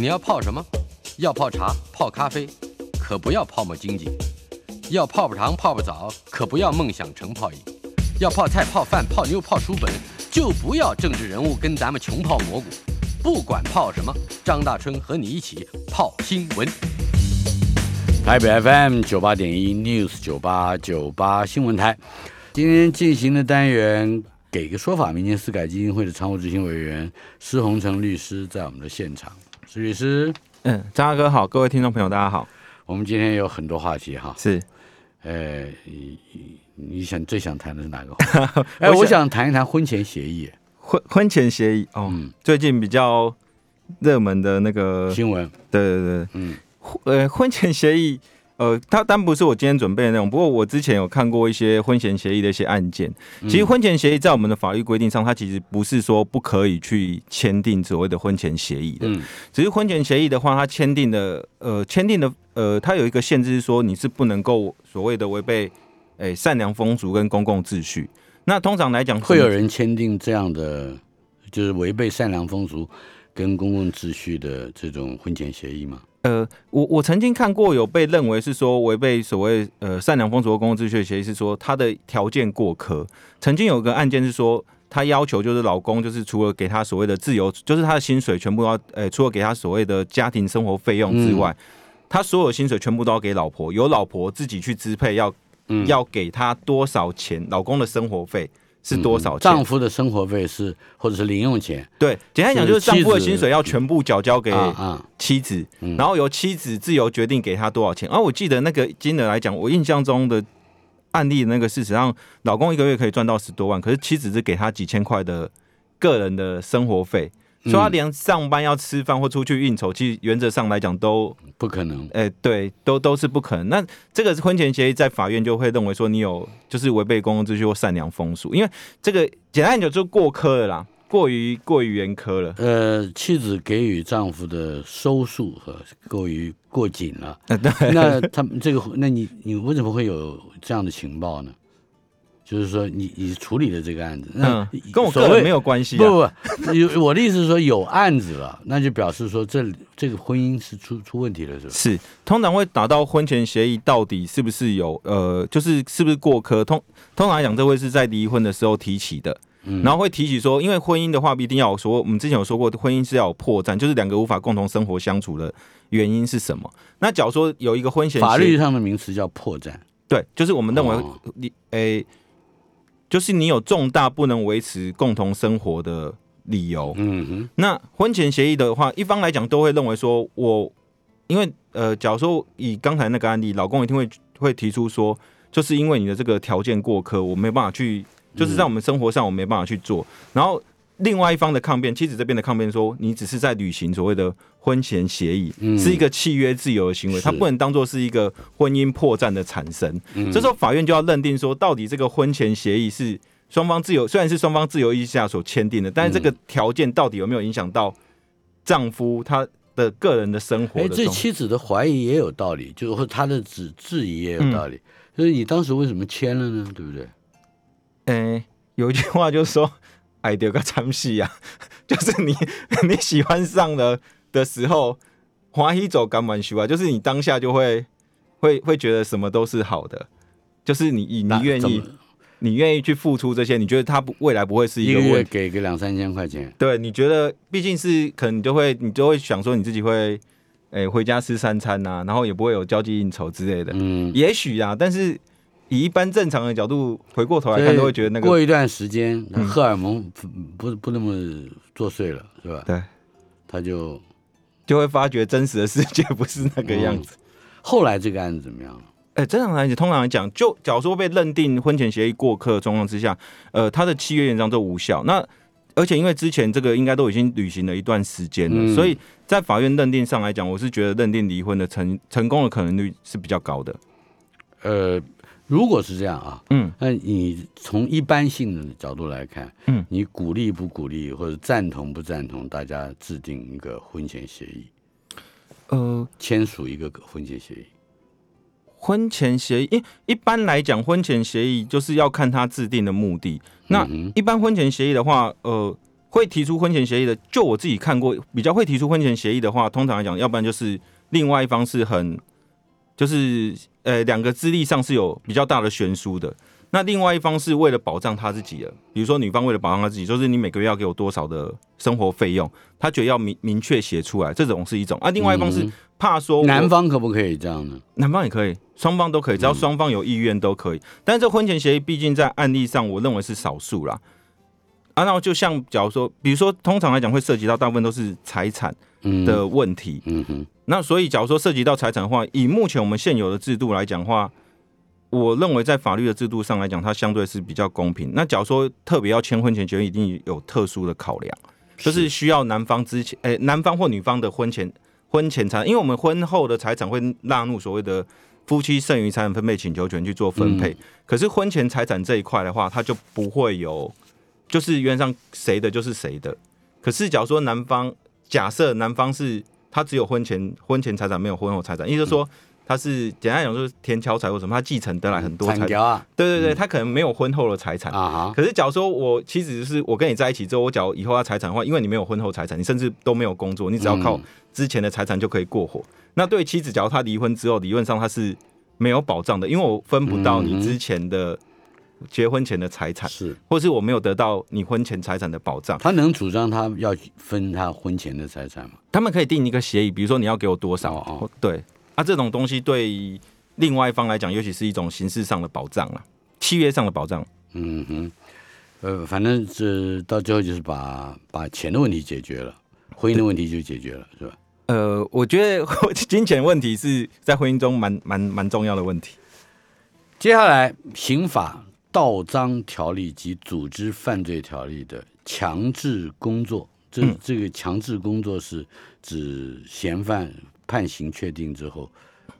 你要泡什么？要泡茶、泡咖啡，可不要泡沫经济；要泡泡糖、泡泡澡，可不要梦想成泡影；要泡菜、泡饭、泡妞、泡书本，就不要政治人物跟咱们穷泡蘑菇。不管泡什么，张大春和你一起泡新闻。台北 FM 九八点一 News 九八九八新闻台，今天进行的单元给个说法，民间司改基金会的常务执行委员施宏成律师在我们的现场。施律师，嗯，张大哥好，各位听众朋友大家好。我们今天有很多话题哈，是，呃，你你想最想谈的是哪个话？哎，我想谈一谈婚前协议，婚婚前协议哦，最近比较热门的那个新闻，对对对，嗯。呃，婚前协议，呃，它当不是我今天准备的内容。不过我之前有看过一些婚前协议的一些案件。其实婚前协议在我们的法律规定上，它其实不是说不可以去签订所谓的婚前协议的。嗯。只是婚前协议的话，它签订的，呃，签订的，呃，它有一个限制是说你是不能够所谓的违背，诶，善良风俗跟公共秩序。那通常来讲，会有人签订这样的，就是违背善良风俗跟公共秩序的这种婚前协议吗？呃，我我曾经看过有被认为是说违背所谓呃善良风俗和公共秩序的协议，是说他的条件过苛。曾经有个案件是说，他要求就是老公就是除了给他所谓的自由，就是他的薪水全部要，呃，除了给他所谓的家庭生活费用之外，他所有薪水全部都要给老婆，由老婆自己去支配，要要给他多少钱，老公的生活费。是多少？丈夫的生活费是，或者是零用钱？对，简单讲就是丈夫的薪水要全部缴交给妻子，然后由妻子自由决定给他多少钱。而我记得那个金额来讲，我印象中的案例那个事实上，老公一个月可以赚到十多万，可是妻子是给他几千块的个人的生活费。说他连上班要吃饭或出去应酬，其实原则上来讲都不可能。哎，对，都都是不可能。那这个婚前协议，在法院就会认为说你有就是违背公共秩序或善良风俗，因为这个简单讲就过苛了啦，过于过于严苛了。呃，妻子给予丈夫的收束和过于过紧了。那他们这个，那你你为什么会有这样的情报呢？就是说，你你处理的这个案子，嗯，跟我个人没有关系。不不，有我的意思是说，有案子了，那就表示说，这这个婚姻是出出问题了，是吧？是，通常会打到婚前协议，到底是不是有呃，就是是不是过科？通通常来讲，这会是在离婚的时候提起的，然后会提起说，因为婚姻的话，一定要说，我们之前有说过，婚姻是要有破绽，就是两个无法共同生活相处的原因是什么？那假如说有一个婚前，法律上的名词叫破绽，对，就是我们认为你诶。就是你有重大不能维持共同生活的理由。嗯哼。那婚前协议的话，一方来讲都会认为说，我因为呃，假如说以刚才那个案例，老公一定会会提出说，就是因为你的这个条件过苛，我没办法去，就是在我们生活上我没办法去做，然后。另外一方的抗辩，妻子这边的抗辩说，你只是在履行所谓的婚前协议，是一个契约自由的行为，它不能当做是一个婚姻破绽的产生。这时候法院就要认定说，到底这个婚前协议是双方自由，虽然是双方自由意下所签订的，但是这个条件到底有没有影响到丈夫他的个人的生活？哎，这妻子的怀疑也有道理，就是他的质质疑也有道理，就是你当时为什么签了呢？对不对？哎，有一句话就是说。爱丢个参戏呀，就是你 你喜欢上了的时候，欢喜走干满修啊，就是你当下就会会会觉得什么都是好的，就是你你你愿意你愿意去付出这些，你觉得他不未来不会是一个月给个两三千块钱，对，你觉得毕竟是可能你就会你就会想说你自己会诶回家吃三餐呐，然后也不会有交际应酬之类的，嗯，也许啊，但是。以一般正常的角度回过头来看，都会觉得那个过一段时间，荷尔蒙不不那么作祟了，是吧？对，他就就会发觉真实的世界不是那个样子。后来这个案子怎么样了？哎，正常来讲，通常来讲，就假如说被认定婚前协议过客的状况之下，呃，他的契约原章都无效。那而且因为之前这个应该都已经履行了一段时间了，所以在法院认定上来讲，我是觉得认定离婚的成成功的可能率是比较高的。呃。如果是这样啊，嗯，那你从一般性的角度来看，嗯，你鼓励不鼓励或者赞同不赞同大家制定一个婚前协议？呃，签署一个婚前协议。婚前协议，因一般来讲，婚前协议就是要看他制定的目的。那一般婚前协议的话，呃，会提出婚前协议的，就我自己看过，比较会提出婚前协议的话，通常来讲，要不然就是另外一方是很，就是呃两个资历上是有比较大的悬殊的。那另外一方是为了保障他自己的，比如说女方为了保障他自己，就是你每个月要给我多少的生活费用，他觉得要明明确写出来，这种是一种。啊，另外一方是怕说男方可不可以这样呢？男方也可以，双方都可以，只要双方有意愿都可以。但是这婚前协议毕竟在案例上，我认为是少数啦。啊，然后就像假如说，比如说通常来讲会涉及到大部分都是财产的问题。嗯哼。那所以假如说涉及到财产的话，以目前我们现有的制度来讲话。我认为在法律的制度上来讲，它相对是比较公平。那假如说特别要签婚前协议，一定有特殊的考量，就是需要男方之前，诶，男方或女方的婚前婚前财，因为我们婚后的财产会纳入所谓的夫妻剩余财产分配请求权去做分配。可是婚前财产这一块的话，它就不会有，就是原则上谁的就是谁的。可是假如说男方假设男方是他只有婚前婚前财产，没有婚后财产，意思说。他是简单讲就是田桥财或什么，他继承得来很多财产。啊，对对对，他可能没有婚后的财产。啊。可是假如说我妻子是我跟你在一起之后，我假如以后要财产的话，因为你没有婚后财产，你甚至都没有工作，你只要靠之前的财产就可以过活。那对妻子，假如他离婚之后，理论上他是没有保障的，因为我分不到你之前的结婚前的财产，是，或是我没有得到你婚前财产的保障。他能主张他要分他婚前的财产吗？他们可以定一个协议，比如说你要给我多少哦，对。那这种东西对另外一方来讲，尤其是一种形式上的保障啊，契约上的保障。嗯哼，呃，反正是到最后就是把把钱的问题解决了，婚姻的问题就解决了，是吧？呃，我觉得 金钱问题是在婚姻中蛮蛮蛮重要的问题。接下来，刑法盗赃条例及组织犯罪条例的强制工作，这这个强制工作是指嫌犯。判刑确定之后，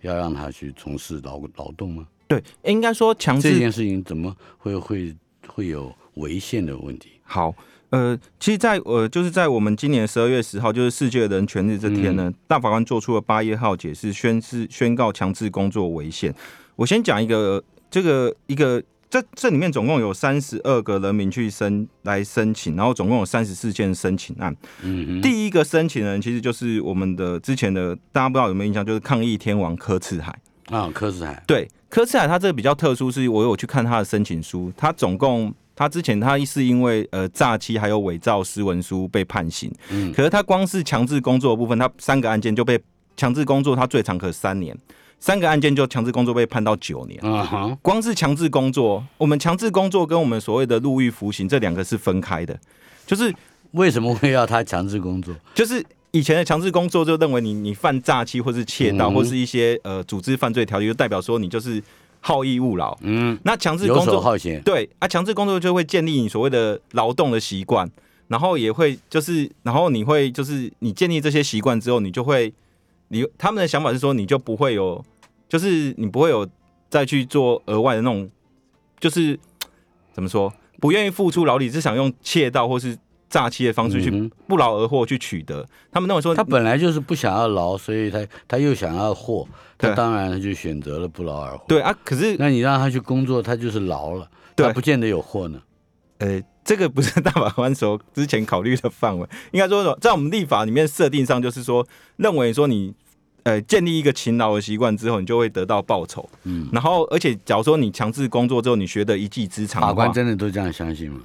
要让他去从事劳劳动吗？对，应该说强制这件事情怎么会会会有违宪的问题？好，呃，其实，在呃，就是在我们今年十二月十号，就是世界人权日这天呢，大法官做出了八月号解释，宣誓宣告强制工作违宪。我先讲一个这个一个。这这里面总共有三十二个人民去申来申请，然后总共有三十四件申请案。嗯，第一个申请人其实就是我们的之前的，大家不知道有没有印象，就是抗议天王柯次海啊，柯次海。对，柯次海他这个比较特殊，是我有去看他的申请书，他总共他之前他是因为呃诈欺还有伪造私文书被判刑，嗯，可是他光是强制工作的部分，他三个案件就被强制工作，他最长可三年。三个案件就强制工作被判到九年，光是强制工作，我们强制工作跟我们所谓的入狱服刑这两个是分开的。就是为什么会要他强制工作？就是以前的强制工作就认为你你犯诈欺或是窃盗或是一些呃组织犯罪条例，就代表说你就是好逸恶劳。嗯，那强制工作好闲。对啊，强制工作就会建立你所谓的劳动的习惯，然后也会就是然后你会就是你建立这些习惯之后，你就会。你他们的想法是说，你就不会有，就是你不会有再去做额外的那种，就是怎么说，不愿意付出劳力，只想用窃盗或是诈欺的方式去不劳而获去取得。他们那么说，他本来就是不想要劳，所以他他又想要获，他当然他就选择了不劳而获。对啊，可是那你让他去工作，他就是劳了，他不见得有获呢。呃，这个不是大法官所之前考虑的范围，应该说在我们立法里面设定上，就是说认为说你。呃，建立一个勤劳的习惯之后，你就会得到报酬。嗯，然后而且，假如说你强制工作之后，你学的一技之长，法官真的都这样相信吗？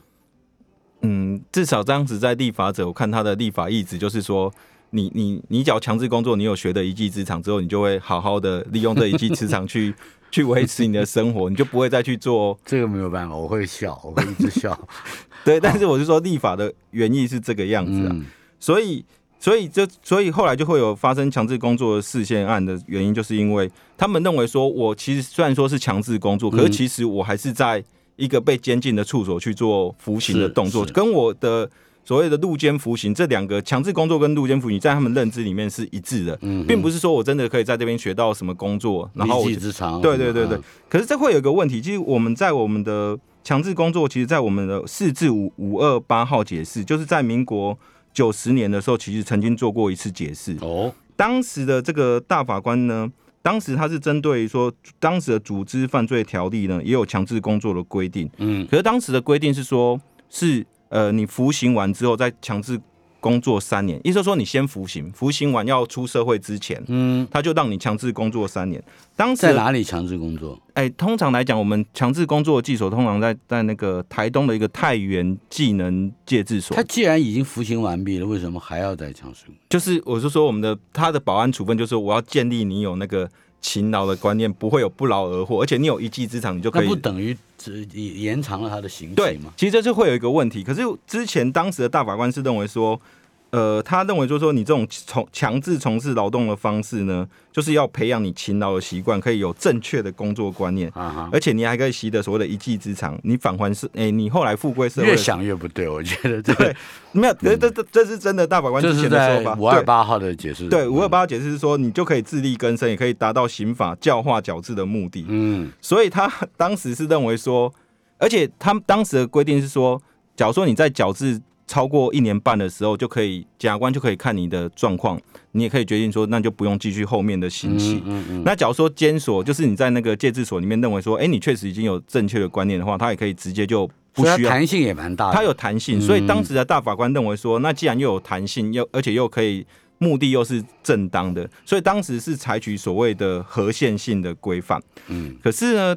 嗯，至少这样子在立法者，我看他的立法意志就是说，你你你只要强制工作，你有学的一技之长之后，你就会好好的利用这一技之长去 去维持你的生活，你就不会再去做。这个没有办法，我会笑，我会一直笑。对，但是我是说，立法的原意是这个样子啊，所以。所以，就所以后来就会有发生强制工作的事件案的原因，就是因为他们认为说，我其实虽然说是强制工作，可是其实我还是在一个被监禁的处所去做服刑的动作，跟我的所谓的路监服刑这两个强制工作跟路监服刑，在他们认知里面是一致的，并不是说我真的可以在这边学到什么工作，然后一技之长。对对对对。可是这会有一个问题，其实我们在我们的强制工作，其实，在我们的四至五五二八号解释，就是在民国。九十年的时候，其实曾经做过一次解释。哦，当时的这个大法官呢，当时他是针对说，当时的组织犯罪条例呢，也有强制工作的规定。嗯，可是当时的规定是说，是呃，你服刑完之后再强制。工作三年，意思说你先服刑，服刑完要出社会之前，嗯，他就让你强制工作三年。当时在哪里强制工作？哎，通常来讲，我们强制工作的技所通常在在那个台东的一个太原技能戒治所。他既然已经服刑完毕了，为什么还要再强制？就是我是说，我们的他的保安处分就是我要建立你有那个勤劳的观念，不会有不劳而获，而且你有一技之长，你就可以。不等于只延长了他的刑期吗？其实这是会有一个问题。可是之前当时的大法官是认为说。呃，他认为就是说，你这种从强制从事劳动的方式呢，就是要培养你勤劳的习惯，可以有正确的工作观念，而且你还可以习得所谓的一技之长。你返还是，哎，你后来富贵社会越想越不对，我觉得对，没有，这这这这是真的。大法官之前的说法，五二八号的解释，对五二八号解释是说，你就可以自力更生，也可以达到刑法教化矫治的目的。嗯，所以他当时是认为说，而且他们当时的规定是说，假如说你在矫治。超过一年半的时候，就可以检察官就可以看你的状况，你也可以决定说，那就不用继续后面的刑期。那假如说监所就是你在那个戒治所里面认为说，哎，你确实已经有正确的观念的话，他也可以直接就不需要。弹性也蛮大的，他有弹性，所以当时的大法官认为说，那既然又有弹性，又而且又可以目的又是正当的，所以当时是采取所谓的合宪性的规范。嗯，可是呢，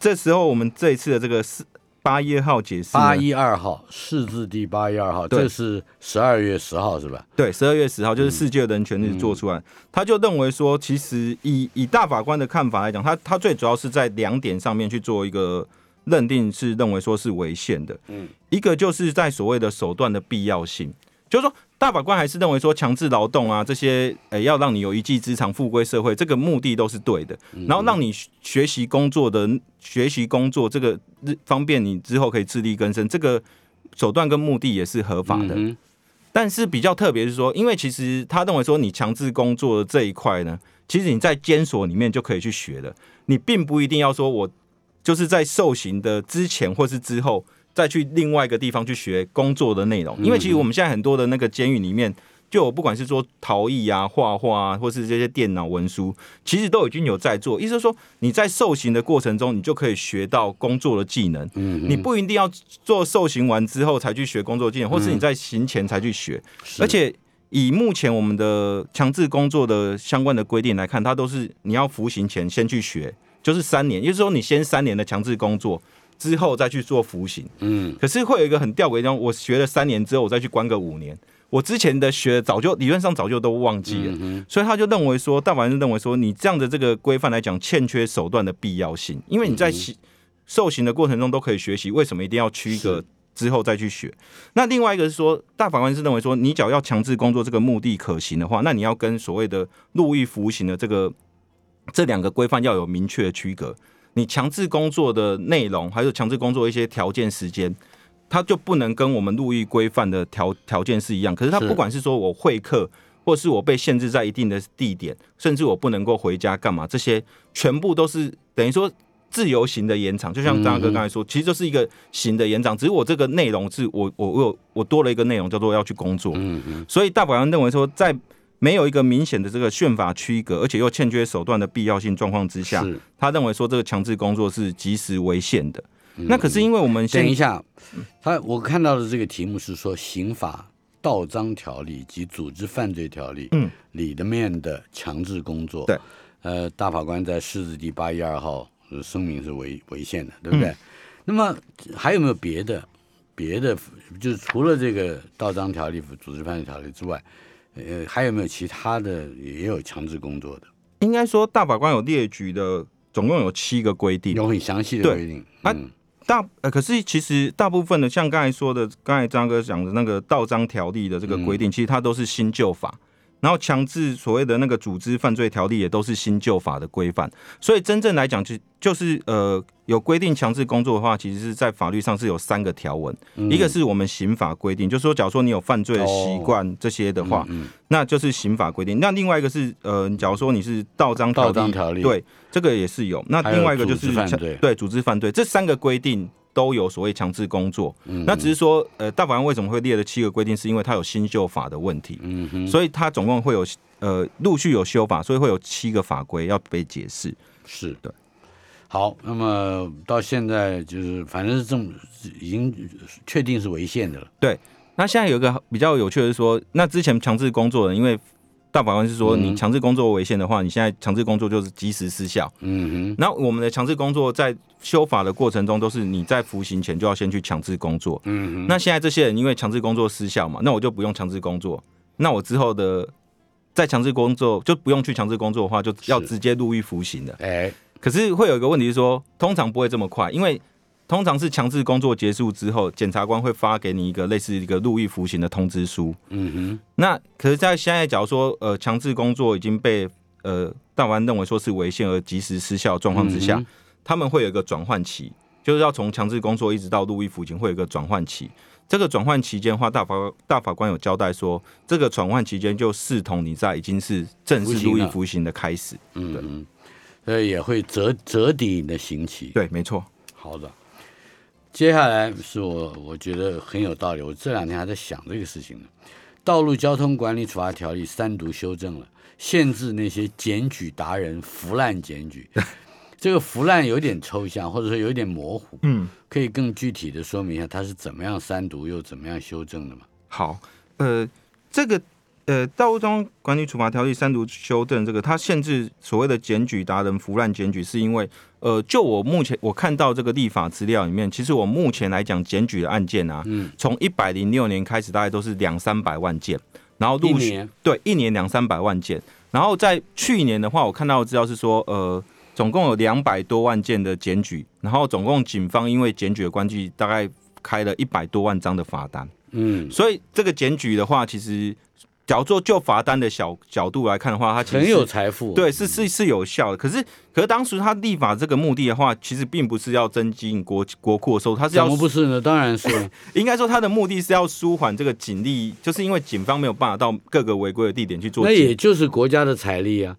这时候我们这一次的这个是。八一号解释，八一二号，四字第八一二号，这是十二月十号是吧？对，十二月十号就是世界人权日做出来，他就认为说，其实以以大法官的看法来讲，他他最主要是在两点上面去做一个认定，是认为说是违宪的。嗯，一个就是在所谓的手段的必要性，就是说。大法官还是认为说强制劳动啊这些，诶要让你有一技之长复归社会，这个目的都是对的。然后让你学习工作的学习工作，这个方便你之后可以自力更生，这个手段跟目的也是合法的。但是比较特别是说，因为其实他认为说你强制工作的这一块呢，其实你在监所里面就可以去学的，你并不一定要说我就是在受刑的之前或是之后。再去另外一个地方去学工作的内容，因为其实我们现在很多的那个监狱里面，就不管是说陶艺啊、画画啊，或是这些电脑文书，其实都已经有在做。意思是说，你在受刑的过程中，你就可以学到工作的技能。嗯，你不一定要做受刑完之后才去学工作技能，或是你在刑前才去学。而且以目前我们的强制工作的相关的规定来看，它都是你要服刑前先去学，就是三年，也就是说你先三年的强制工作。之后再去做服刑，嗯，可是会有一个很吊诡的地方，我学了三年之后，我再去关个五年，我之前的学早就理论上早就都忘记了，所以他就认为说，大法官认为说，你这样的这个规范来讲，欠缺手段的必要性，因为你在受刑的过程中都可以学习，为什么一定要区隔之后再去学？那另外一个是说，大法官是认为说，你只要要强制工作这个目的可行的话，那你要跟所谓的入狱服刑的这个这两个规范要有明确的区隔。你强制工作的内容，还有强制工作一些条件时间，它就不能跟我们入狱规范的条条件是一样。可是它不管是说我会客，或是我被限制在一定的地点，甚至我不能够回家干嘛，这些全部都是等于说自由型的延长。就像张哥刚才说，其实就是一个型的延长，只是我这个内容是我我我有我多了一个内容叫做要去工作。嗯嗯。所以大法官认为说在。没有一个明显的这个宪法区隔，而且又欠缺手段的必要性状况之下，他认为说这个强制工作是及时违宪的。那可是因为我们等一下，他我看到的这个题目是说刑法盗章条例及组织犯罪条例嗯里的面的强制工作对呃大法官在释字第八一二号声明是违违宪的对不对？那么还有没有别的别的就是除了这个盗章条例、组织犯罪条例之外？呃，还有没有其他的也有强制工作的？应该说，大法官有列举的，总共有七个规定，有很详细的规定。啊，大呃，可是其实大部分的，像刚才说的，刚才张哥讲的那个道章条例的这个规定，其实它都是新旧法。然后强制所谓的那个组织犯罪条例也都是新旧法的规范，所以真正来讲就就是呃有规定强制工作的话，其实是在法律上是有三个条文，一个是我们刑法规定，就是说假如说你有犯罪的习惯这些的话，那就是刑法规定。那另外一个是呃，假如说你是盗章条例，对这个也是有。那另外一个就是对组织犯罪，这三个规定。都有所谓强制工作，嗯那只是说，呃，大法官为什么会列了七个规定，是因为它有新旧法的问题，所以它总共会有呃陆续有修法，所以会有七个法规要被解释。是的。好，那么到现在就是反正是这么已经确定是违宪的了。对，那现在有一个比较有趣的是说，那之前强制工作的，因为大法官是说你强制工作违宪的话，你现在强制工作就是即时失效。嗯哼。那我们的强制工作在修法的过程中，都是你在服刑前就要先去强制工作。嗯哼。那现在这些人因为强制工作失效嘛，那我就不用强制工作，那我之后的在强制工作就不用去强制工作的话，就要直接入狱服刑的。哎。可是会有一个问题是说，通常不会这么快，因为通常是强制工作结束之后，检察官会发给你一个类似一个入狱服刑的通知书。嗯哼。那可是，在现在假如说呃强制工作已经被呃大法官认为说是违宪而及时失效状况之下，他们会有一个转换期，就是要从强制工作一直到入狱服刑会有一个转换期。这个转换期间的话，大法大法官有交代说，这个转换期间就视同你在已经是正式入狱服刑的开始。嗯嗯。呃，也会折折抵你的刑期。对，没错。好的，接下来是我我觉得很有道理。我这两天还在想这个事情呢。道路交通管理处罚条例三读修正了，限制那些检举达人腐烂检举。这个腐烂有点抽象，或者说有点模糊。嗯，可以更具体的说明一下，它是怎么样三读又怎么样修正的吗？好，呃，这个。呃，道路交通管理处罚条例三读修正，这个它限制所谓的检举达人腐烂检举，是因为呃，就我目前我看到这个立法资料里面，其实我目前来讲检举的案件啊，嗯，从一百零六年开始，大概都是两三百万件，然后陆续对一年两三百万件，然后在去年的话，我看到的资料是说，呃，总共有两百多万件的检举，然后总共警方因为检举的关系，大概开了一百多万张的罚单，嗯，所以这个检举的话，其实。假如说就罚单的小角度来看的话，它其实很有财富，对，是是是有效的。可是，可是当时他立法这个目的的话，其实并不是要增进国国库的收入，他是要怎么不是呢？当然是，应该说他的目的是要舒缓这个警力，就是因为警方没有办法到各个违规的地点去做，那也就是国家的财力啊，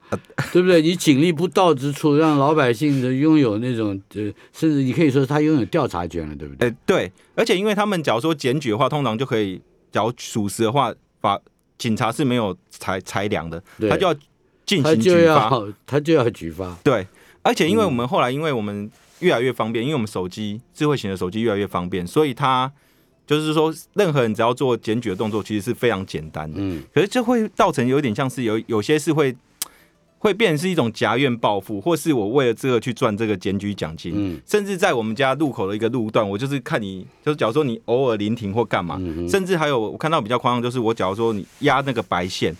对不对？你警力不到之处，让老百姓的拥有那种呃，甚至你可以说他拥有调查权了，对不对？哎，对，而且因为他们假如说检举的话，通常就可以，假如属实的话，把。警察是没有裁裁量的，他就要进行举发，他就要举发。对，而且因为我们后来，因为我们越来越方便，因为我们手机智慧型的手机越来越方便，所以他就是说，任何人只要做检举的动作，其实是非常简单的。嗯，可是这会造成有点像是有有些是会。会变成是一种夹怨报复，或是我为了这个去赚这个检举奖金，嗯，甚至在我们家路口的一个路段，我就是看你，就是假如说你偶尔临停或干嘛，甚至还有我看到比较夸张，就是我假如说你压那个白线，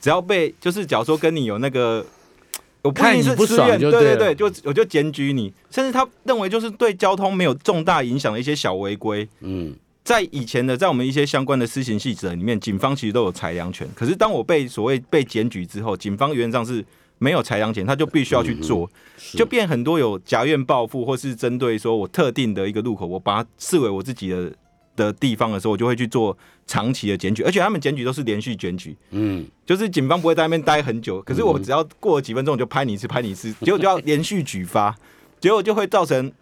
只要被就是假如说跟你有那个，我看你不爽，对对对，就我就检举你，甚至他认为就是对交通没有重大影响的一些小违规，嗯，在以前的在我们一些相关的施行细则里面，警方其实都有裁量权，可是当我被所谓被检举之后，警方原则上是。没有裁量权，他就必须要去做，就变很多有夹怨报复，或是针对说我特定的一个路口，我把它视为我自己的的地方的时候，我就会去做长期的检举，而且他们检举都是连续检举，嗯，就是警方不会在那边待很久，可是我只要过了几分钟，我就拍你一次，拍你一次，结果就要连续举发，结果就会造成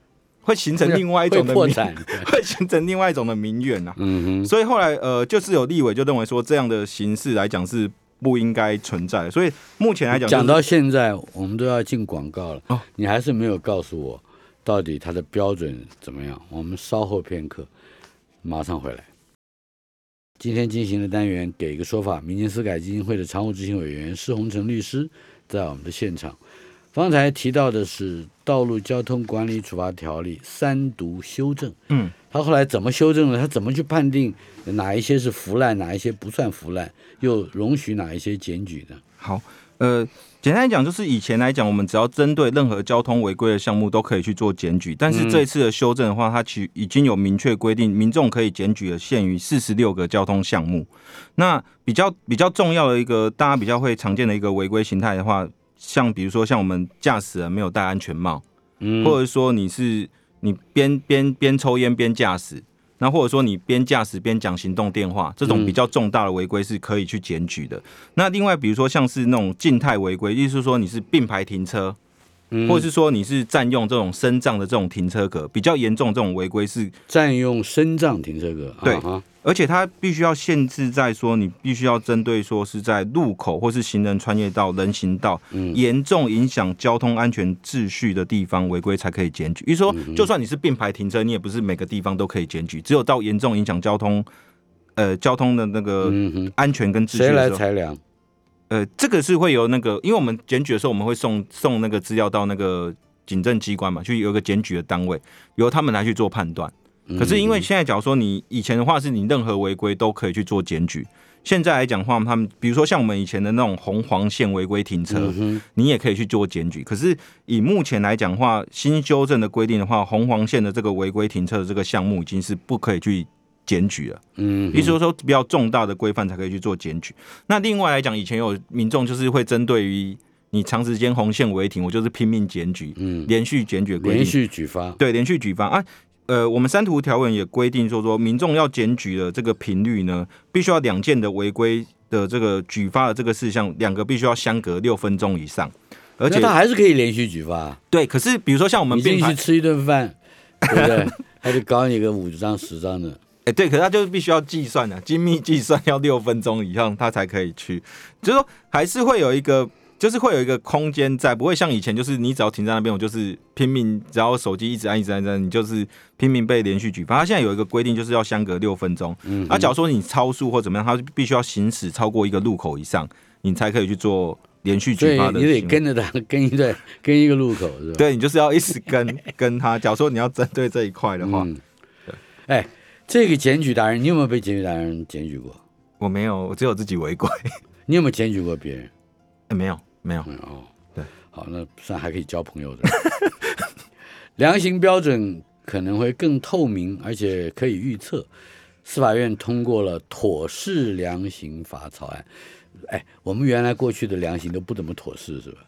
会形成另外一种的民，会形成另外一种的民怨呐，嗯哼，所以后来呃，就是有立委就认为说这样的形式来讲是。不应该存在，所以目前来讲，讲到现在，我们都要进广告了。哦，你还是没有告诉我，到底它的标准怎么样？我们稍后片刻，马上回来。今天进行的单元，给一个说法。民间司改基金会的常务执行委员施洪成律师在我们的现场。方才提到的是《道路交通管理处罚条例》三读修正。嗯。他后来怎么修正了？他怎么去判定哪一些是腐烂，哪一些不算腐烂，又容许哪一些检举呢？好，呃，简单来讲，就是以前来讲，我们只要针对任何交通违规的项目都可以去做检举，但是这一次的修正的话，它其已经有明确规定，民众可以检举的限于四十六个交通项目。那比较比较重要的一个，大家比较会常见的一个违规形态的话，像比如说像我们驾驶人没有戴安全帽，嗯，或者说你是。你边边边抽烟边驾驶，那或者说你边驾驶边讲行动电话，这种比较重大的违规是可以去检举的。那另外，比如说像是那种静态违规，意思是说你是并排停车，或者是说你是占用这种升降的这种停车格，比较严重这种违规是占用升降停车格，对，而且它必须要限制在说你必须要针对说是在路口或是行人穿越到、人行道严重影响交通安全秩序的地方违规才可以检举。比如说，就算你是并排停车，你也不是每个地方都可以检举，只有到严重影响交通，呃，交通的那个安全跟秩序。谁来裁量？呃，这个是会有那个，因为我们检举的时候，我们会送送那个资料到那个警政机关嘛，去有一个检举的单位，由他们来去做判断。可是因为现在，假如说你以前的话，是你任何违规都可以去做检举。现在来讲话，他们比如说像我们以前的那种红黄线违规停车，你也可以去做检举。可是以目前来讲话，新修正的规定的话，红黄线的这个违规停车的这个项目已经是不可以去。检举了，嗯，意思说说比较重大的规范才可以去做检举。那另外来讲，以前有民众就是会针对于你长时间红线违停，我就是拼命检举，嗯，连续检举，连续举发，对，连续举发啊。呃，我们三图条文也规定说说，民众要检举的这个频率呢，必须要两件的违规的这个举发的这个事项，两个必须要相隔六分钟以上，而且他还是可以连续举发。对，可是比如说像我们进去吃一顿饭，对不对？他就搞你个五张十张的。哎，对，可是他就是必须要计算的，精密计算要六分钟以上，他才可以去。就是说，还是会有一个，就是会有一个空间在，不会像以前，就是你只要停在那边，我就是拼命，只要手机一直按、一直按、按，你就是拼命被连续举报。他现在有一个规定，就是要相隔六分钟。嗯。啊，假如说你超速或怎么样，他必须要行驶超过一个路口以上，你才可以去做连续举发的。你得跟着他，跟一段，跟一个路口是吧？对，你就是要一直跟跟他。假如说你要针对这一块的话，对，哎。这个检举达人，你有没有被检举达人检举过？我没有，我只有自己违规。你有没有检举过别人？没有，没有。哦，对，好，那算还可以交朋友的。量刑标准可能会更透明，而且可以预测。司法院通过了妥适量刑法草案。哎，我们原来过去的量刑都不怎么妥适，是吧？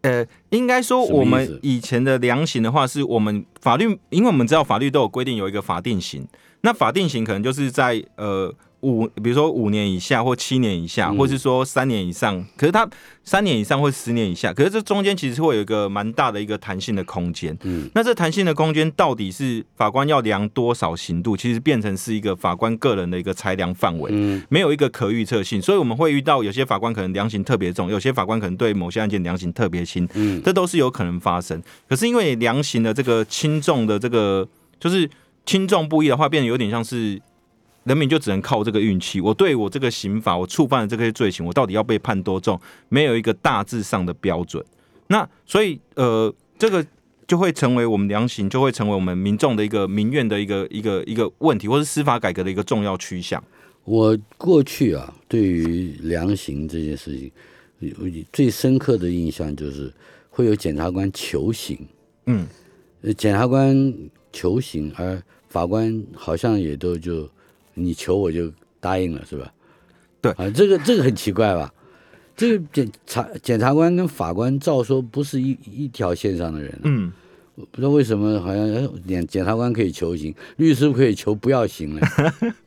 呃，应该说我们以前的量刑的话，是我们法律，因为我们知道法律都有规定有一个法定刑。那法定刑可能就是在呃五，比如说五年以下或七年以下，或是说三年以上。可是它三年以上或十年以下，可是这中间其实会有一个蛮大的一个弹性的空间。嗯，那这弹性的空间到底是法官要量多少刑度，其实变成是一个法官个人的一个裁量范围，嗯没有一个可预测性。所以我们会遇到有些法官可能量刑特别重，有些法官可能对某些案件量刑特别轻。嗯，这都是有可能发生。可是因为量刑的这个轻重的这个就是。轻重不一的话，变得有点像是人民就只能靠这个运气。我对我这个刑法，我触犯了这些罪行，我到底要被判多重，没有一个大致上的标准。那所以，呃，这个就会成为我们量刑，就会成为我们民众的一个民怨的一个一个一个问题，或是司法改革的一个重要趋向。我过去啊，对于量刑这件事情，最深刻的印象就是会有检察官求刑。嗯，检察官求刑而法官好像也都就你求我就答应了是吧？对啊，这个这个很奇怪吧？这个检察检察官跟法官照说不是一一条线上的人。嗯，不知道为什么好像检检察官可以求刑，律师可以求不要刑了。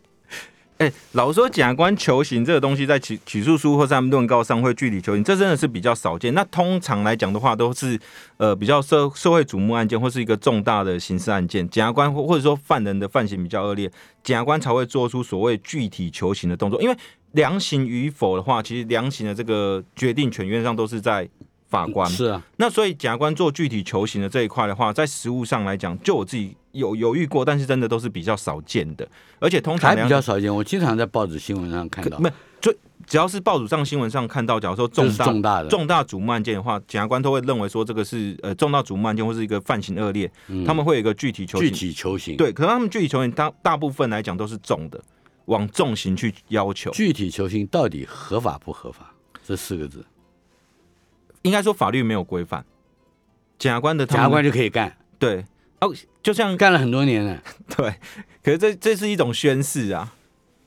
哎，老说检察官求刑这个东西，在起起诉书或在论告上会具体求刑，这真的是比较少见。那通常来讲的话，都是呃比较社社会瞩目案件或是一个重大的刑事案件，检察官或或者说犯人的犯行比较恶劣，检察官才会做出所谓具体求刑的动作。因为量刑与否的话，其实量刑的这个决定权原则上都是在。法官是啊，那所以检察官做具体求刑的这一块的话，在实务上来讲，就我自己有犹豫过，但是真的都是比较少见的，而且通常还比较少见。我经常在报纸新闻上看到，没就只要是报纸上新闻上看到，假如说重大重大的重大瞩目案件的话，检察官都会认为说这个是呃重大瞩目案件或是一个犯行恶劣，他们会有一个具体求具体求刑。对，可能他们具体求刑大大部分来讲都是重的，往重刑去要求。具体求刑到底合法不合法？这四个字。应该说法律没有规范，检察官的检察官就可以干，对哦，就像干了很多年了，对。可是这这是一种宣誓啊，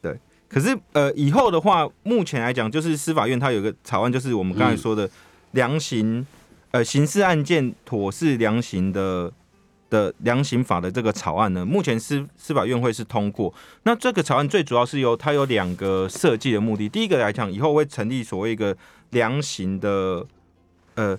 对。可是呃，以后的话，目前来讲，就是司法院它有个草案，就是我们刚才说的量刑，呃，刑事案件妥适量刑的的量刑法的这个草案呢，目前司司法院会是通过。那这个草案最主要是由它有两个设计的目的，第一个来讲，以后会成立所谓一个量刑的。呃，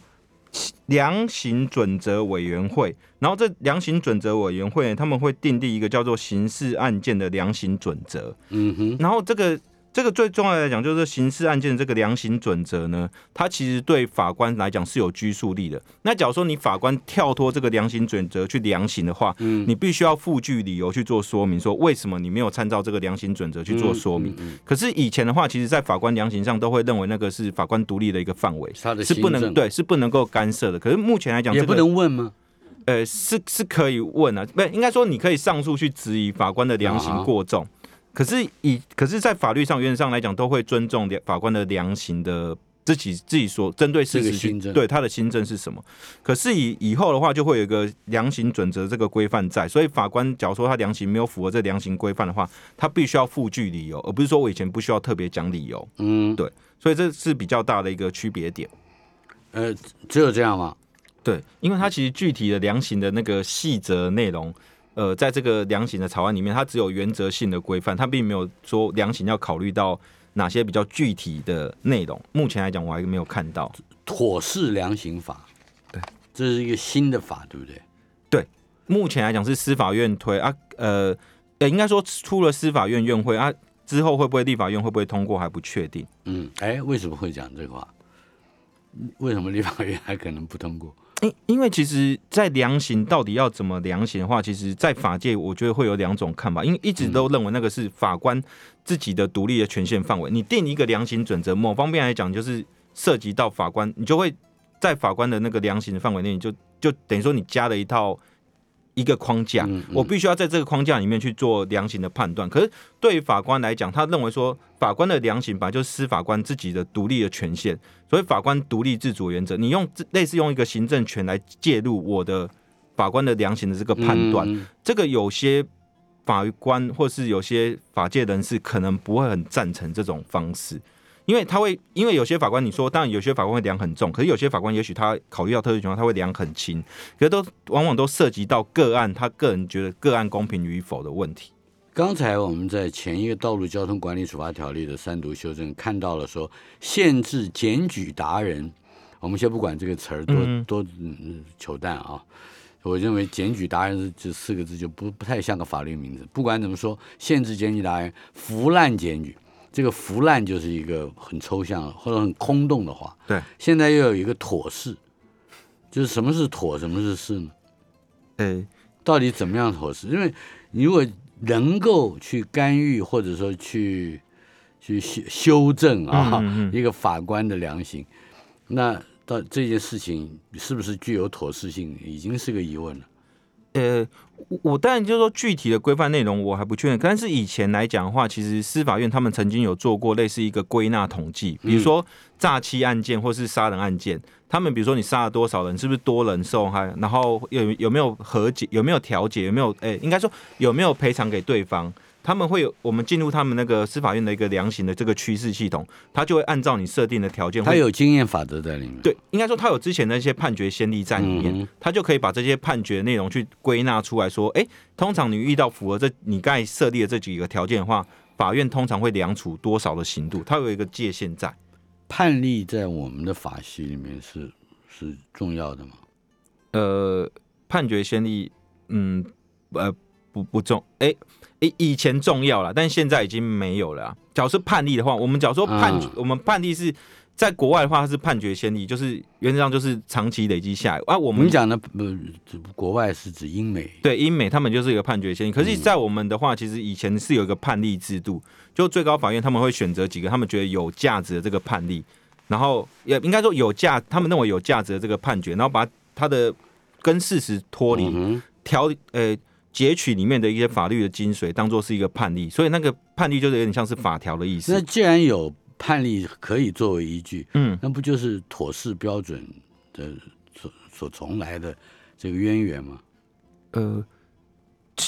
量刑准则委员会，然后这量刑准则委员会他们会订立一个叫做刑事案件的量刑准则。嗯哼，然后这个。这个最重要来讲，就是刑事案件的这个量刑准则呢，它其实对法官来讲是有拘束力的。那假如说你法官跳脱这个量刑准则去量刑的话，嗯，你必须要附具理由去做说明，说为什么你没有参照这个量刑准则去做说明。可是以前的话，其实，在法官量刑上都会认为那个是法官独立的一个范围，是不能对，是不能够干涉的。可是目前来讲，也不能问吗？呃，是是可以问啊，不，应该说你可以上诉去质疑法官的量刑过重。可是以可是，在法律上原则上来讲，都会尊重法官的量刑的自己自己所针对事实对他的新政是什么。可是以以后的话，就会有一个量刑准则这个规范在，所以法官假如说他量刑没有符合这量刑规范的话，他必须要附具理由，而不是说我以前不需要特别讲理由。嗯，对，所以这是比较大的一个区别点。呃，只有这样吗？对，因为他其实具体的量刑的那个细则内容。呃，在这个量刑的草案里面，它只有原则性的规范，它并没有说量刑要考虑到哪些比较具体的内容。目前来讲，我还没有看到妥适量刑法。对，这是一个新的法，对不对？对，目前来讲是司法院推啊，呃，呃，应该说出了司法院院会啊，之后会不会立法院会不会通过还不确定。嗯，哎，为什么会讲这个话？为什么立法院还可能不通过？因因为其实，在量刑到底要怎么量刑的话，其实，在法界我觉得会有两种看法。因为一直都认为那个是法官自己的独立的权限范围。你定一个量刑准则，某方面来讲，就是涉及到法官，你就会在法官的那个量刑的范围内，就就等于说你加了一套。一个框架，我必须要在这个框架里面去做量刑的判断。可是对于法官来讲，他认为说法官的量刑本来就是司法官自己的独立的权限，所以法官独立自主原则，你用类似用一个行政权来介入我的法官的量刑的这个判断，这个有些法官或是有些法界人士可能不会很赞成这种方式。因为他会，因为有些法官你说，当然有些法官会量很重，可是有些法官也许他考虑到特殊情况，他会量很轻，可是都往往都涉及到个案，他个人觉得个案公平与否的问题。刚才我们在前一个道路交通管理处罚条例的三读修正看到了说，限制检举达人，我们先不管这个词儿多多糗蛋啊，我认为检举达人这四个字就不不太像个法律名字。不管怎么说，限制检举达人腐烂检举。这个腐烂就是一个很抽象或者很空洞的话。对，现在又有一个妥适，就是什么是妥，什么是适呢？哎，到底怎么样妥适？因为你如果能够去干预，或者说去去修修正啊，一个法官的良心，那到这件事情是不是具有妥适性，已经是个疑问了。呃，我我当然就是说具体的规范内容我还不确定，但是以前来讲的话，其实司法院他们曾经有做过类似一个归纳统计，比如说诈欺案件或是杀人案件，他们比如说你杀了多少人，是不是多人受害，然后有有没有和解，有没有调解，有没有哎，应该说有没有赔偿给对方。他们会有我们进入他们那个司法院的一个量刑的这个趋势系统，他就会按照你设定的条件，他有经验法则在里面。对，应该说他有之前的一些判决先例在里面，他就可以把这些判决内容去归纳出来说，哎，通常你遇到符合这你刚才设立的这几个条件的话，法院通常会量处多少的刑度，它有一个界限在。判例在我们的法系里面是是重要的吗？呃，判决先例，嗯，呃，不不重，哎。以以前重要了，但现在已经没有了。假如是判例的话，我们假如说判，我们判例是在国外的话，它是判决先例，就是原则上就是长期累积下来。啊，我们讲的不，国外是指英美，对英美，他们就是一个判决先例。可是，在我们的话，其实以前是有一个判例制度，就最高法院他们会选择几个他们觉得有价值的这个判例，然后也应该说有价，他们认为有价值的这个判决，然后把它的跟事实脱离，调呃。截取里面的一些法律的精髓，当做是一个判例，所以那个判例就是有点像是法条的意思。那既然有判例可以作为依据，嗯，那不就是妥适标准的所所从来的这个渊源吗？呃。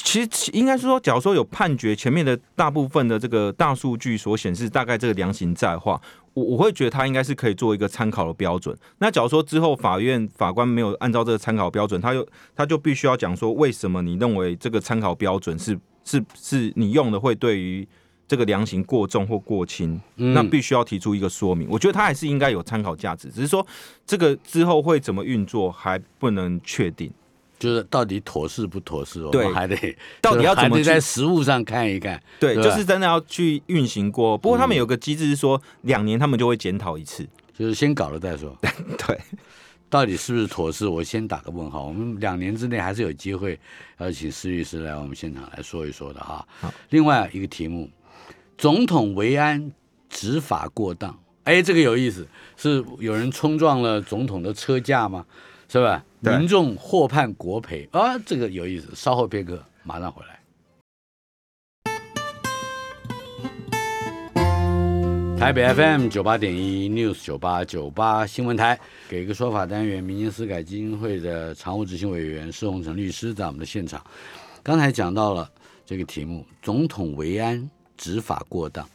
其实应该是说，假如说有判决前面的大部分的这个大数据所显示，大概这个量刑在的话，我我会觉得它应该是可以做一个参考的标准。那假如说之后法院法官没有按照这个参考标准，他又他就必须要讲说，为什么你认为这个参考标准是是是你用的会对于这个量刑过重或过轻，那必须要提出一个说明。我觉得他还是应该有参考价值，只是说这个之后会怎么运作还不能确定。就是到底妥适不妥适，我们还得到底要怎么在实物上看一看。对，就是真的要去运行过。不过他们有个机制是说，两年他们就会检讨一次，就是先搞了再说。对，到底是不是妥适，我先打个问号。我们两年之内还是有机会要请施律师来我们现场来说一说的哈。另外一个题目，总统维安执法过当，哎，这个有意思，是有人冲撞了总统的车架吗？是吧？民众获判国赔啊，这个有意思。稍后片刻，马上回来。台北 FM 九八点一 News 九八九八新闻台，给个说法单元，民间私改基金会的常务执行委员施宏成律师在我们的现场。刚才讲到了这个题目：总统维安执法过当。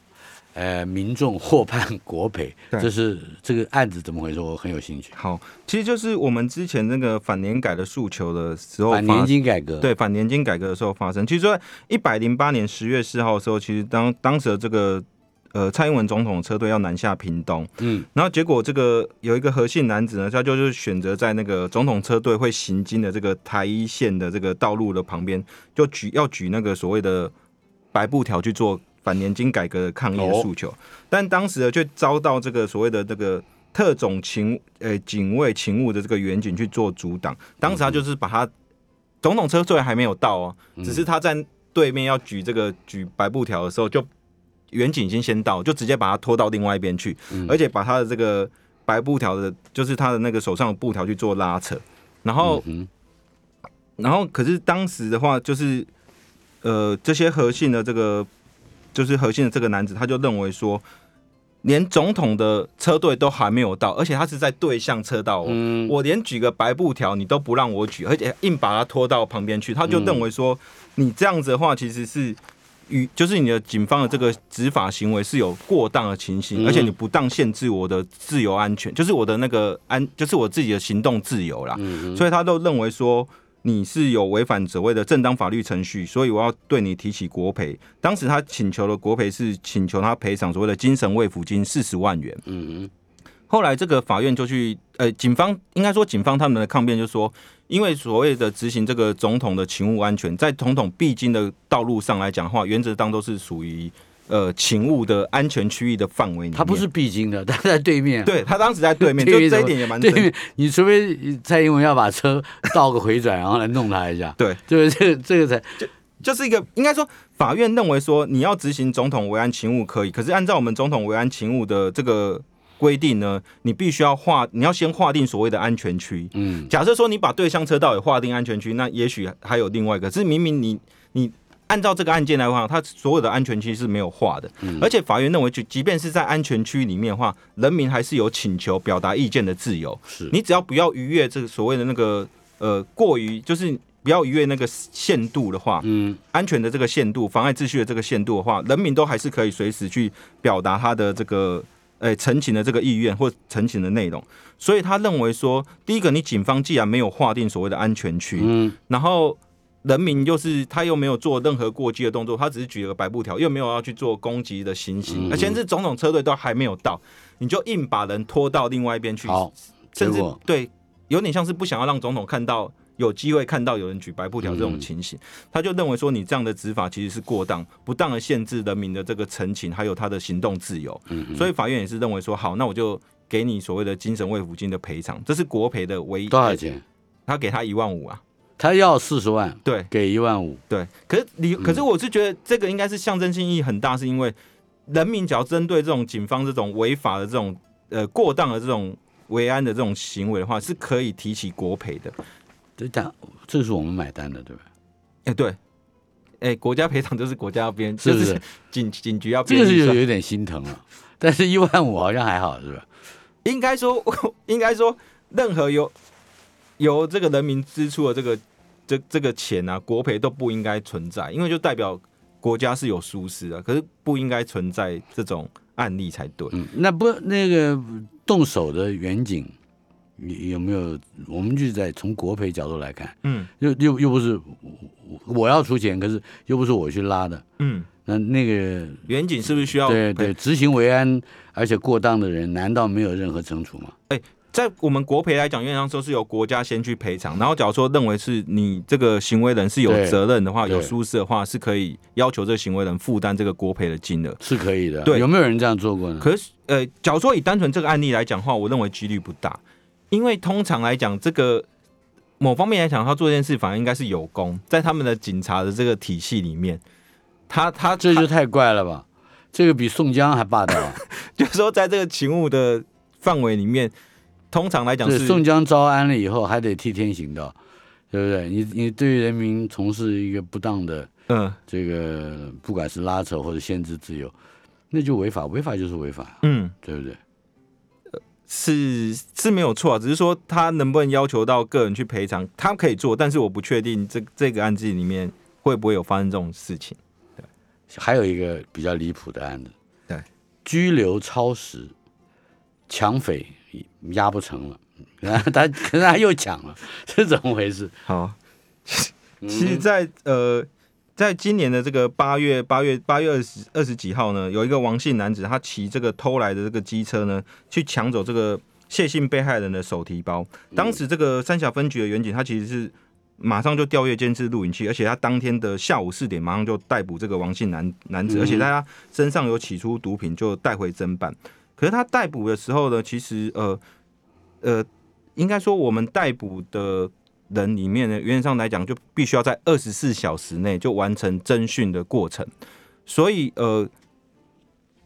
呃，民众获判国赔，这是这个案子怎么回事？我很有兴趣。好，其实就是我们之前那个反年改的诉求的时候，反年金改革，对反年金改革的时候发生。其实说一百零八年十月四号的时候，其实当当时的这个呃蔡英文总统车队要南下屏东，嗯，然后结果这个有一个何姓男子呢，他就是选择在那个总统车队会行经的这个台一线的这个道路的旁边，就举要举那个所谓的白布条去做。反年金改革的抗议的诉求，但当时呢却遭到这个所谓的这个特种勤呃警卫勤务的这个远景去做阻挡。当时他就是把他总统车虽然还没有到哦，只是他在对面要举这个举白布条的时候，就远景已经先到，就直接把他拖到另外一边去，而且把他的这个白布条的，就是他的那个手上的布条去做拉扯。然后，然后可是当时的话，就是呃这些核心的这个。就是核心的这个男子，他就认为说，连总统的车队都还没有到，而且他是在对向车道，嗯。我连举个白布条你都不让我举，而且硬把他拖到旁边去，他就认为说，你这样子的话其实是与就是你的警方的这个执法行为是有过当的情形，而且你不当限制我的自由安全，就是我的那个安，就是我自己的行动自由啦，所以他都认为说。你是有违反所谓的正当法律程序，所以我要对你提起国赔。当时他请求的国赔是请求他赔偿所谓的精神慰抚金四十万元。嗯嗯。后来这个法院就去，呃，警方应该说警方他们的抗辩就说，因为所谓的执行这个总统的勤务安全，在总统必经的道路上来讲的话，原则当都是属于。呃，勤务的安全区域的范围，他不是必经的，他在对面。对他当时在对面，就这一点也蛮对面。你除非蔡英文要把车倒个回转，然后来弄他一下。对，就是这个这个才就就是一个应该说，法院认为说你要执行总统维安勤务可以，可是按照我们总统维安勤务的这个规定呢，你必须要划，你要先划定所谓的安全区。嗯，假设说你把对向车道也划定安全区，那也许还有另外一个，是明明你你。按照这个案件来话，他所有的安全区是没有画的，而且法院认为，就即便是在安全区里面的话，人民还是有请求、表达意见的自由。是你只要不要逾越这个所谓的那个呃过于，就是不要逾越那个限度的话，嗯，安全的这个限度、妨碍秩序的这个限度的话，人民都还是可以随时去表达他的这个诶陈情的这个意愿或陈情的内容。所以他认为说，第一个，你警方既然没有划定所谓的安全区，嗯，然后。人民又是他又没有做任何过激的动作，他只是举了个白布条，又没有要去做攻击的行刑，而且是总统车队都还没有到，你就硬把人拖到另外一边去，甚至对，有点像是不想要让总统看到有机会看到有人举白布条这种情形，他就认为说你这样的执法其实是过当，不当的限制人民的这个陈情，还有他的行动自由，所以法院也是认为说好，那我就给你所谓的精神慰抚金的赔偿，这是国赔的唯一多少钱？他给他一万五啊。他要四十万，对，给一万五，对。可是你，可是我是觉得这个应该是象征性意义很大，是因为人民只要针对这种警方这种违法的这种呃过当的这种维安的这种行为的话，是可以提起国赔的。对，但这是我们买单的，对吧？哎，对，哎，国家赔偿就是国家要编，是不是？警警局要编，这个是有有点心疼了。但是一万五好像还好，是吧？应该说，应该说，任何有。由这个人民支出的这个这这个钱啊，国赔都不应该存在，因为就代表国家是有疏失啊，可是不应该存在这种案例才对。嗯，那不那个动手的远景，你有没有？我们就在从国赔角度来看，嗯，又又又不是我要出钱，可是又不是我去拉的，嗯，那那个远景是不是需要？对对，执行为安而且过当的人，难道没有任何惩处吗？哎。在我们国赔来讲，原则上说是由国家先去赔偿，然后假如说认为是你这个行为人是有责任的话，有疏失的话，是可以要求这个行为人负担这个国赔的金额，是可以的。对，有没有人这样做过呢？可是，呃，假如说以单纯这个案例来讲的话，我认为几率不大，因为通常来讲，这个某方面来讲，他做这件事反而应该是有功，在他们的警察的这个体系里面，他他这就太怪了吧？这个比宋江还霸道，就是说在这个勤务的范围里面。通常来讲是宋江招安了以后，还得替天行道，对不对？你你对人民从事一个不当的，嗯，这个不管是拉扯或者限制自由，那就违法，违法就是违法，嗯，对不对？是是没有错，只是说他能不能要求到个人去赔偿，他可以做，但是我不确定这这个案子里面会不会有发生这种事情。对，还有一个比较离谱的案子，对，拘留超时，抢匪。压不成了，他可是他又抢了，是怎么回事？好，其实，在呃，在今年的这个八月八月八月二十二十几号呢，有一个王姓男子，他骑这个偷来的这个机车呢，去抢走这个谢姓被害人的手提包。当时这个三峡分局的员警，他其实是马上就调阅监视录影器，而且他当天的下午四点，马上就逮捕这个王姓男男子，而且在他身上有起出毒品，就带回侦办。可是他逮捕的时候呢，其实呃呃，应该说我们逮捕的人里面呢，原则上来讲，就必须要在二十四小时内就完成侦讯的过程。所以呃，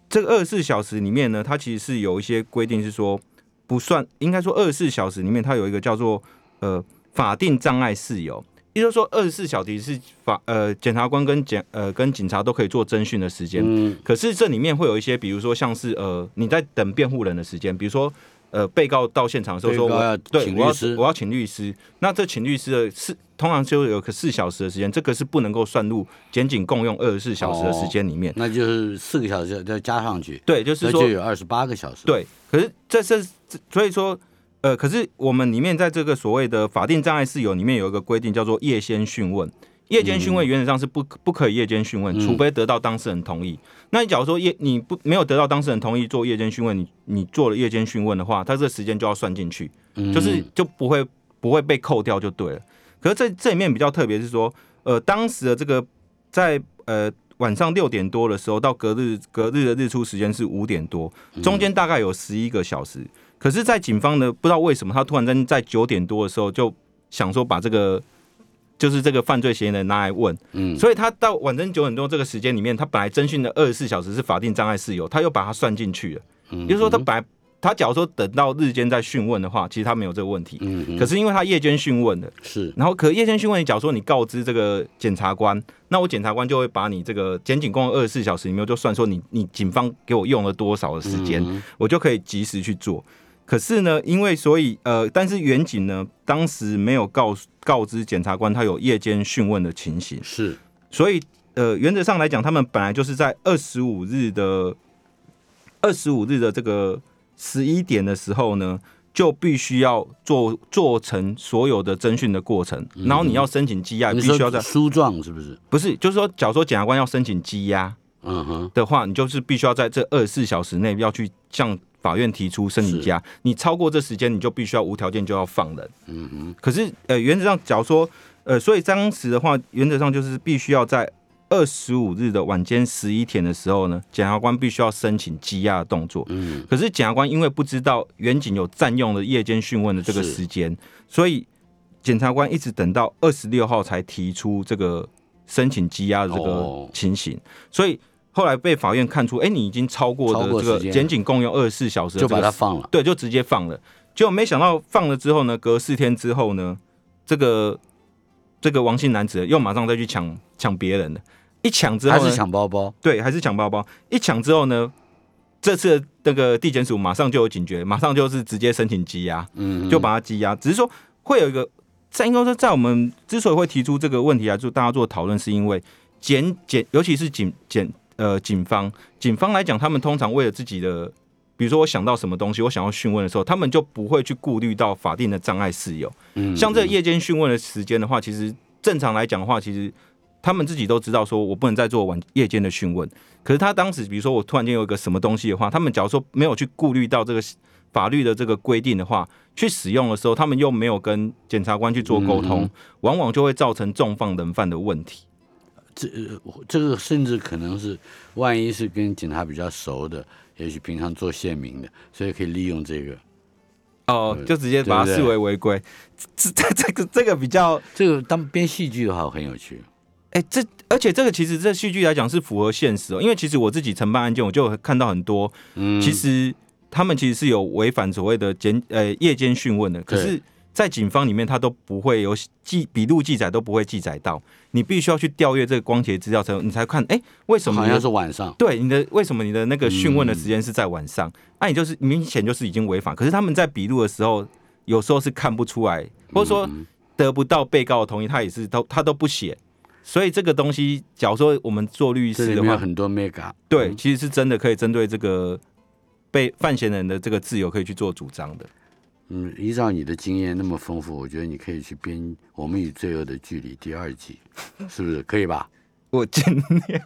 这个二十四小时里面呢，它其实是有一些规定，是说不算，应该说二十四小时里面，它有一个叫做呃法定障碍事由。也就是说，二十四小时是法呃检察官跟检呃跟警察都可以做侦讯的时间。嗯。可是这里面会有一些，比如说像是呃你在等辩护人的时间，比如说呃被告到现场的时候说，我对我要我要请律师，那这请律师的是通常就有个四小时的时间，这个是不能够算入检警共用二十四小时的时间里面。那就是四个小时再加上去。对，就是说就有二十八个小时。对，可是这是所以说。呃，可是我们里面在这个所谓的法定障碍事由里面有一个规定，叫做夜间讯问。夜间讯问原则上是不不可以夜间讯问，除非得到当事人同意。那你假如说夜你不没有得到当事人同意做夜间讯问，你你做了夜间讯问的话，他这个时间就要算进去，就是就不会不会被扣掉就对了。可是这这里面比较特别是说，呃，当时的这个在呃晚上六点多的时候到隔日隔日的日出时间是五点多，中间大概有十一个小时。可是，在警方呢，不知道为什么，他突然间在九点多的时候就想说把这个，就是这个犯罪嫌疑人拿来问，嗯，所以他到晚上九点多这个时间里面，他本来侦讯的二十四小时是法定障碍事由，他又把它算进去了，嗯，就是说他本来他假如说等到日间再讯问的话，其实他没有这个问题，嗯，可是因为他夜间讯问的，是，然后可夜间讯问，你假如说你告知这个检察官，那我检察官就会把你这个检警共二十四小时里面就算说你你警方给我用了多少的时间，我就可以及时去做。可是呢，因为所以呃，但是远景呢，当时没有告告知检察官他有夜间讯问的情形，是，所以呃，原则上来讲，他们本来就是在二十五日的二十五日的这个十一点的时候呢，就必须要做做成所有的侦讯的过程，然后你要申请羁押，必须要在书状是不是？不是，就是说，假如说检察官要申请羁押，嗯哼的话，你就是必须要在这二十四小时内要去向。法院提出申请加，你超过这时间，你就必须要无条件就要放人。嗯哼。可是，呃，原则上，假如说，呃，所以当时的话，原则上就是必须要在二十五日的晚间十一点的时候呢，检察官必须要申请羁押的动作。嗯。可是检察官因为不知道远景有占用了夜间讯问的这个时间，所以检察官一直等到二十六号才提出这个申请羁押的这个情形，所以。后来被法院看出，哎，你已经超过的这个检警共用二十四小时，就把它放了。对，就直接放了。结果没想到放了之后呢，隔四天之后呢，这个这个王姓男子又马上再去抢抢别人的，一抢之后还是抢包包，对，还是抢包包。一抢之后呢，这次那个地检署马上就有警觉，马上就是直接申请羁押，嗯，就把他羁押。只是说会有一个在应该说在我们之所以会提出这个问题啊，就大家做讨论，是因为检检尤其是检检。呃，警方，警方来讲，他们通常为了自己的，比如说我想到什么东西，我想要讯问的时候，他们就不会去顾虑到法定的障碍事由。嗯，像这个夜间讯问的时间的话，其实正常来讲的话，其实他们自己都知道，说我不能再做晚夜间的讯问。可是他当时，比如说我突然间有一个什么东西的话，他们假如说没有去顾虑到这个法律的这个规定的话，去使用的时候，他们又没有跟检察官去做沟通，往往就会造成重放人犯的问题。这这个甚至可能是，万一是跟警察比较熟的，也许平常做县民的，所以可以利用这个。哦，就直接把它视为违规。这这这个这个比较，这个当编戏剧的话很有趣。哎，这而且这个其实这戏剧来讲是符合现实哦，因为其实我自己承办案件，我就看到很多，嗯，其实他们其实是有违反所谓的检呃夜间讯问的，可是，在警方里面他都不会有记笔录记载，都不会记载到，你必须要去调阅这个光碟资料才你才看，哎，为什么好像是晚上？对，你的为什么你的那个讯问的时间是在晚上？那你就是明显就是已经违法，可是他们在笔录的时候，有时候是看不出来，或者说得不到被告的同意，他也是都他都不写。所以这个东西，假如说我们做律师的话，很多 mega 对，其实是真的可以针对这个被犯嫌人的这个自由，可以去做主张的。嗯，依照你的经验那么丰富，我觉得你可以去编《我们与罪恶的距离》第二季，是不是可以吧？我尽量。